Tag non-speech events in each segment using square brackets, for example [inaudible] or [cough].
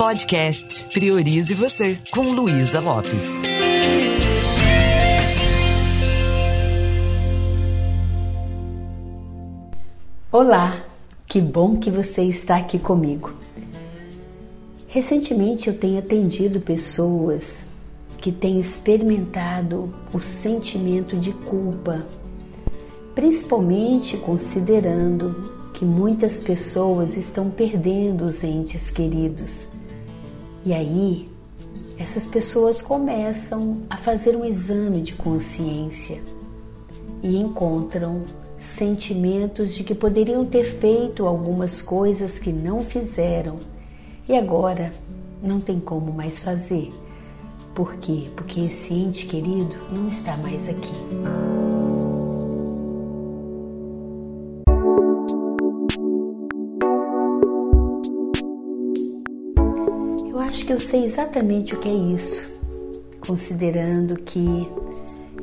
Podcast Priorize Você, com Luísa Lopes. Olá, que bom que você está aqui comigo. Recentemente eu tenho atendido pessoas que têm experimentado o sentimento de culpa, principalmente considerando que muitas pessoas estão perdendo os entes queridos. E aí, essas pessoas começam a fazer um exame de consciência e encontram sentimentos de que poderiam ter feito algumas coisas que não fizeram e agora não tem como mais fazer. Por quê? Porque esse ente querido não está mais aqui. Que eu sei exatamente o que é isso, considerando que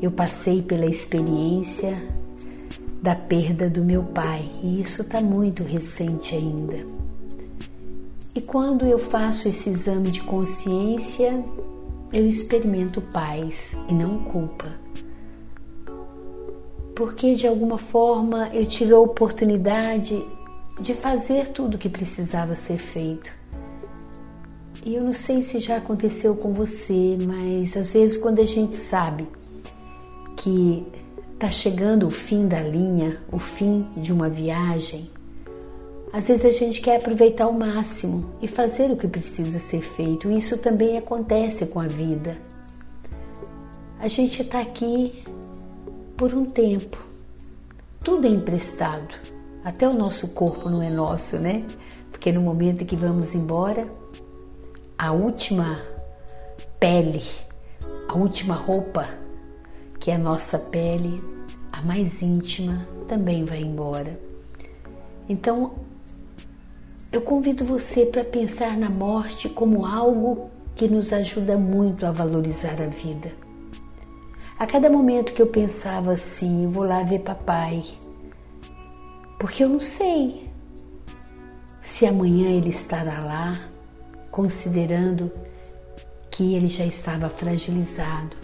eu passei pela experiência da perda do meu pai e isso está muito recente ainda. E quando eu faço esse exame de consciência, eu experimento paz e não culpa. Porque de alguma forma eu tive a oportunidade de fazer tudo o que precisava ser feito e eu não sei se já aconteceu com você, mas às vezes quando a gente sabe que está chegando o fim da linha, o fim de uma viagem, às vezes a gente quer aproveitar o máximo e fazer o que precisa ser feito. E isso também acontece com a vida. A gente está aqui por um tempo. Tudo é emprestado. Até o nosso corpo não é nosso, né? Porque no momento em que vamos embora, a última pele, a última roupa, que é a nossa pele, a mais íntima, também vai embora. Então, eu convido você para pensar na morte como algo que nos ajuda muito a valorizar a vida. A cada momento que eu pensava assim, vou lá ver papai, porque eu não sei se amanhã ele estará lá, considerando que ele já estava fragilizado,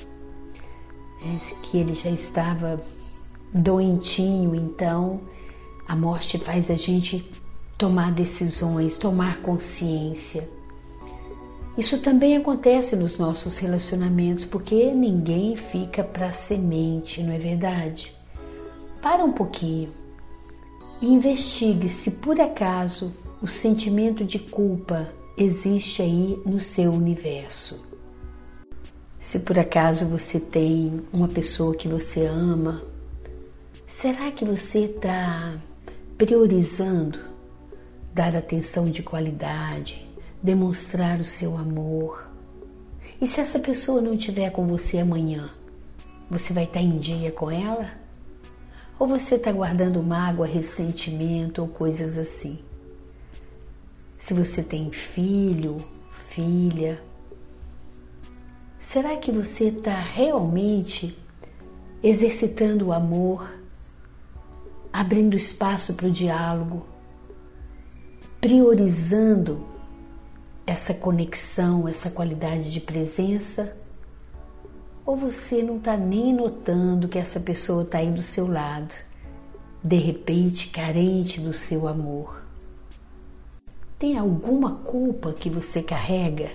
né? que ele já estava doentinho, então a morte faz a gente tomar decisões, tomar consciência. Isso também acontece nos nossos relacionamentos, porque ninguém fica para semente, não é verdade? Para um pouquinho e investigue se por acaso o sentimento de culpa existe aí no seu universo. Se por acaso você tem uma pessoa que você ama, será que você está priorizando dar atenção de qualidade, demonstrar o seu amor? E se essa pessoa não estiver com você amanhã, você vai estar em dia com ela? Ou você está guardando mágoa, ressentimento ou coisas assim? Se você tem filho, filha. Será que você está realmente exercitando o amor, abrindo espaço para o diálogo, priorizando essa conexão, essa qualidade de presença? Ou você não está nem notando que essa pessoa está aí do seu lado, de repente carente do seu amor? Tem alguma culpa que você carrega?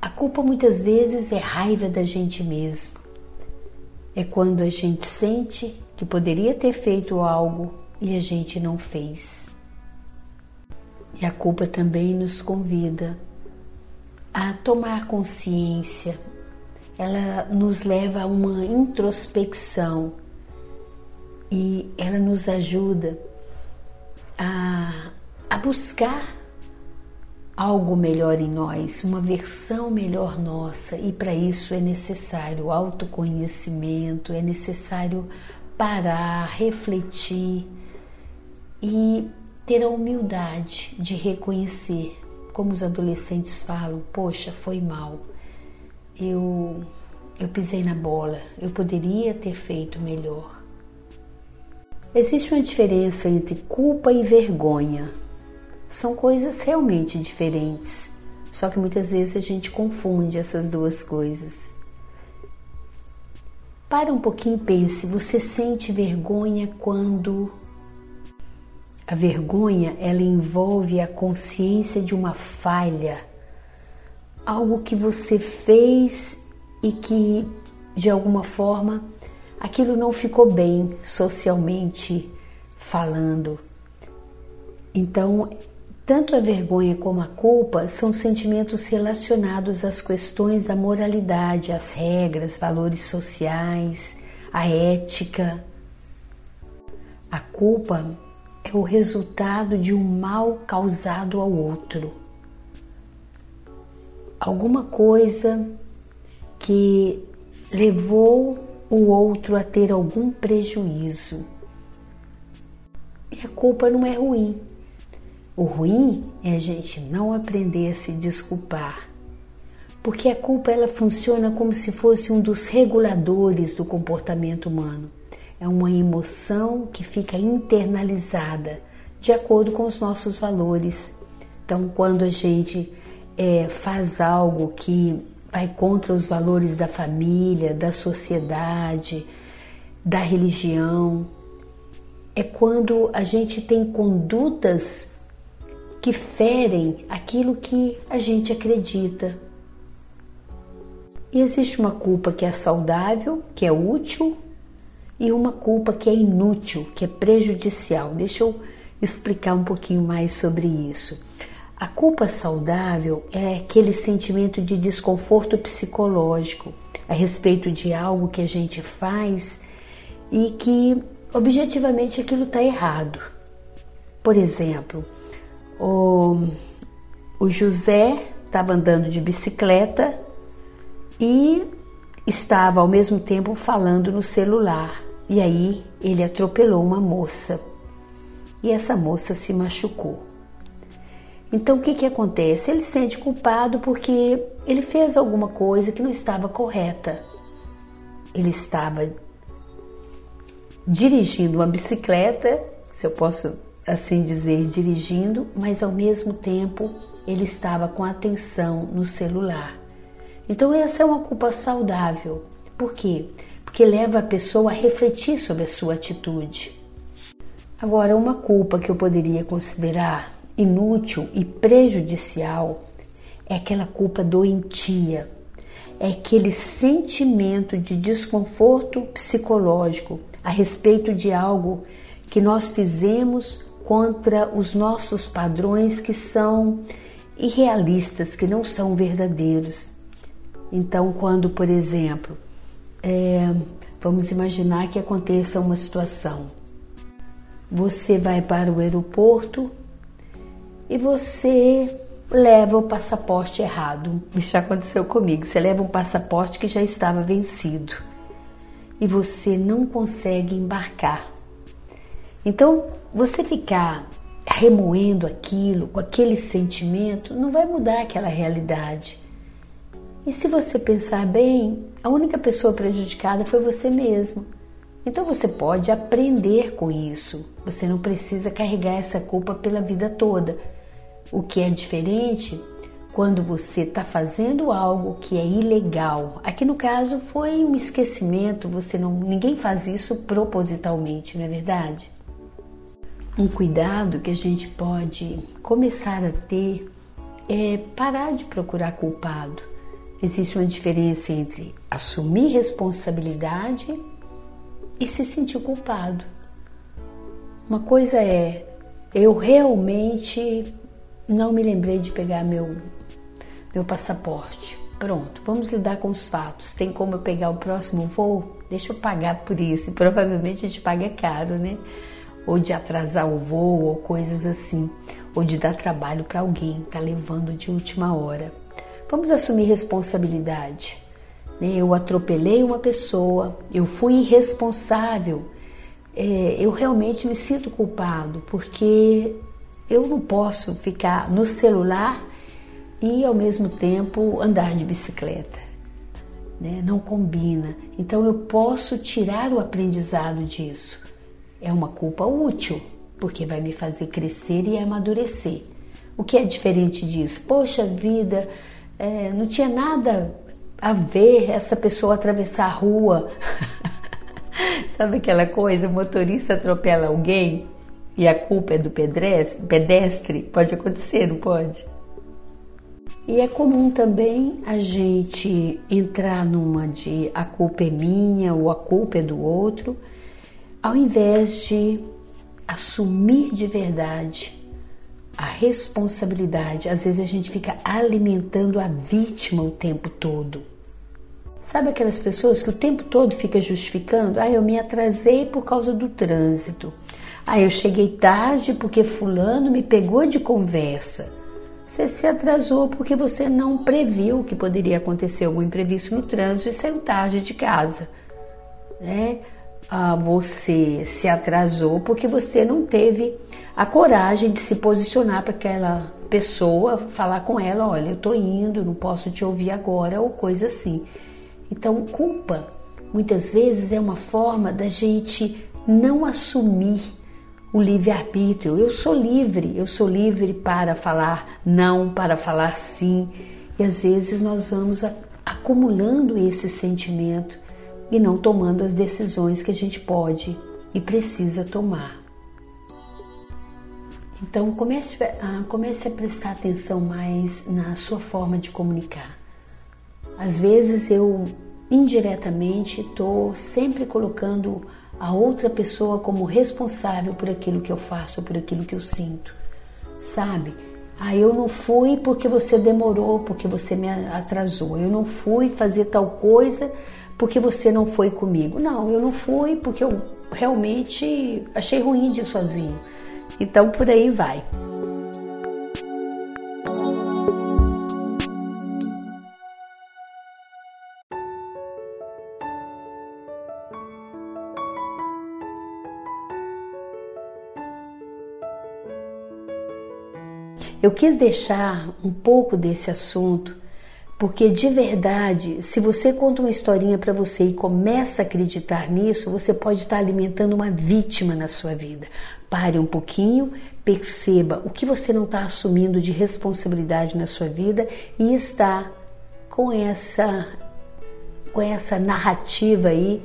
A culpa muitas vezes é raiva da gente mesmo. É quando a gente sente que poderia ter feito algo e a gente não fez. E a culpa também nos convida a tomar consciência. Ela nos leva a uma introspecção e ela nos ajuda a a buscar algo melhor em nós, uma versão melhor nossa, e para isso é necessário autoconhecimento, é necessário parar, refletir e ter a humildade de reconhecer, como os adolescentes falam: Poxa, foi mal, eu, eu pisei na bola, eu poderia ter feito melhor. Existe uma diferença entre culpa e vergonha. São coisas realmente diferentes. Só que muitas vezes a gente confunde essas duas coisas. Para um pouquinho e pense, você sente vergonha quando a vergonha ela envolve a consciência de uma falha, algo que você fez e que de alguma forma aquilo não ficou bem socialmente falando. Então, tanto a vergonha como a culpa são sentimentos relacionados às questões da moralidade, às regras, valores sociais, à ética. A culpa é o resultado de um mal causado ao outro. Alguma coisa que levou o outro a ter algum prejuízo. E a culpa não é ruim, o ruim é a gente não aprender a se desculpar, porque a culpa ela funciona como se fosse um dos reguladores do comportamento humano. É uma emoção que fica internalizada de acordo com os nossos valores. Então, quando a gente é, faz algo que vai contra os valores da família, da sociedade, da religião, é quando a gente tem condutas que ferem aquilo que a gente acredita. E existe uma culpa que é saudável, que é útil, e uma culpa que é inútil, que é prejudicial. Deixa eu explicar um pouquinho mais sobre isso. A culpa saudável é aquele sentimento de desconforto psicológico a respeito de algo que a gente faz e que objetivamente aquilo está errado. Por exemplo, o, o José estava andando de bicicleta e estava ao mesmo tempo falando no celular. E aí ele atropelou uma moça e essa moça se machucou. Então o que, que acontece? Ele se sente culpado porque ele fez alguma coisa que não estava correta. Ele estava dirigindo uma bicicleta, se eu posso assim dizer, dirigindo, mas ao mesmo tempo ele estava com atenção no celular. Então, essa é uma culpa saudável. Por quê? Porque leva a pessoa a refletir sobre a sua atitude. Agora, uma culpa que eu poderia considerar inútil e prejudicial é aquela culpa doentia, é aquele sentimento de desconforto psicológico a respeito de algo que nós fizemos contra os nossos padrões que são irrealistas, que não são verdadeiros. Então, quando, por exemplo, é, vamos imaginar que aconteça uma situação, você vai para o aeroporto e você leva o passaporte errado. Isso já aconteceu comigo. Você leva um passaporte que já estava vencido e você não consegue embarcar. Então, você ficar remoendo aquilo, com aquele sentimento, não vai mudar aquela realidade. E se você pensar bem, a única pessoa prejudicada foi você mesmo. Então você pode aprender com isso. Você não precisa carregar essa culpa pela vida toda. O que é diferente quando você está fazendo algo que é ilegal. Aqui no caso foi um esquecimento. Você não, ninguém faz isso propositalmente, não é verdade? Um cuidado que a gente pode começar a ter é parar de procurar culpado. Existe uma diferença entre assumir responsabilidade e se sentir culpado. Uma coisa é eu realmente não me lembrei de pegar meu meu passaporte. Pronto, vamos lidar com os fatos. Tem como eu pegar o próximo voo? Deixa eu pagar por isso. E provavelmente a gente paga caro, né? Ou de atrasar o voo ou coisas assim, ou de dar trabalho para alguém, tá levando de última hora. Vamos assumir responsabilidade. Né? Eu atropelei uma pessoa, eu fui irresponsável, é, eu realmente me sinto culpado porque eu não posso ficar no celular e ao mesmo tempo andar de bicicleta. Né? Não combina. Então eu posso tirar o aprendizado disso é uma culpa útil, porque vai me fazer crescer e amadurecer. O que é diferente disso? Poxa vida, é, não tinha nada a ver essa pessoa atravessar a rua. [laughs] Sabe aquela coisa? O motorista atropela alguém e a culpa é do pedestre? Pode acontecer, não pode? E é comum também a gente entrar numa de a culpa é minha ou a culpa é do outro, ao invés de assumir de verdade a responsabilidade. Às vezes a gente fica alimentando a vítima o tempo todo. Sabe aquelas pessoas que o tempo todo fica justificando? Ah, eu me atrasei por causa do trânsito. Ah, eu cheguei tarde porque fulano me pegou de conversa. Você se atrasou porque você não previu que poderia acontecer algum imprevisto no trânsito e saiu tarde de casa. Né? Ah, você se atrasou porque você não teve a coragem de se posicionar para aquela pessoa, falar com ela: olha, eu estou indo, não posso te ouvir agora, ou coisa assim. Então, culpa muitas vezes é uma forma da gente não assumir o livre-arbítrio. Eu sou livre, eu sou livre para falar não, para falar sim. E às vezes nós vamos acumulando esse sentimento e não tomando as decisões que a gente pode e precisa tomar. Então comece a, comece a prestar atenção mais na sua forma de comunicar. Às vezes eu indiretamente estou sempre colocando a outra pessoa como responsável por aquilo que eu faço, por aquilo que eu sinto, sabe? Ah, eu não fui porque você demorou, porque você me atrasou. Eu não fui fazer tal coisa porque você não foi comigo. Não, eu não fui porque eu realmente achei ruim de ir sozinho. Então por aí vai. Eu quis deixar um pouco desse assunto porque de verdade, se você conta uma historinha para você e começa a acreditar nisso, você pode estar alimentando uma vítima na sua vida. Pare um pouquinho, perceba o que você não está assumindo de responsabilidade na sua vida e está com essa com essa narrativa aí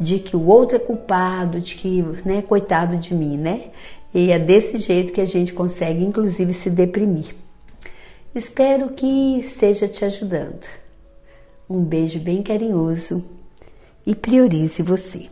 de que o outro é culpado, de que, né, coitado de mim, né? E é desse jeito que a gente consegue, inclusive, se deprimir. Espero que esteja te ajudando. Um beijo bem carinhoso e priorize você.